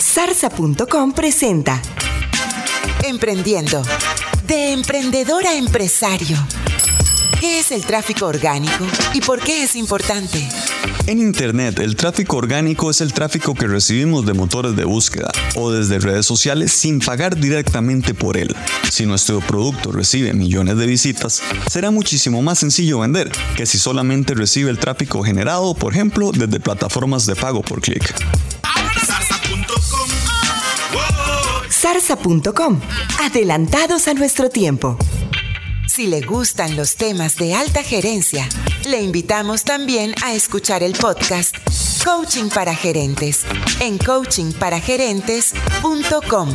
Zarza.com presenta Emprendiendo. De emprendedor a empresario. ¿Qué es el tráfico orgánico y por qué es importante? En Internet, el tráfico orgánico es el tráfico que recibimos de motores de búsqueda o desde redes sociales sin pagar directamente por él. Si nuestro producto recibe millones de visitas, será muchísimo más sencillo vender que si solamente recibe el tráfico generado, por ejemplo, desde plataformas de pago por clic. Zarza.com. Adelantados a nuestro tiempo. Si le gustan los temas de alta gerencia, le invitamos también a escuchar el podcast Coaching para Gerentes en coachingparagerentes.com.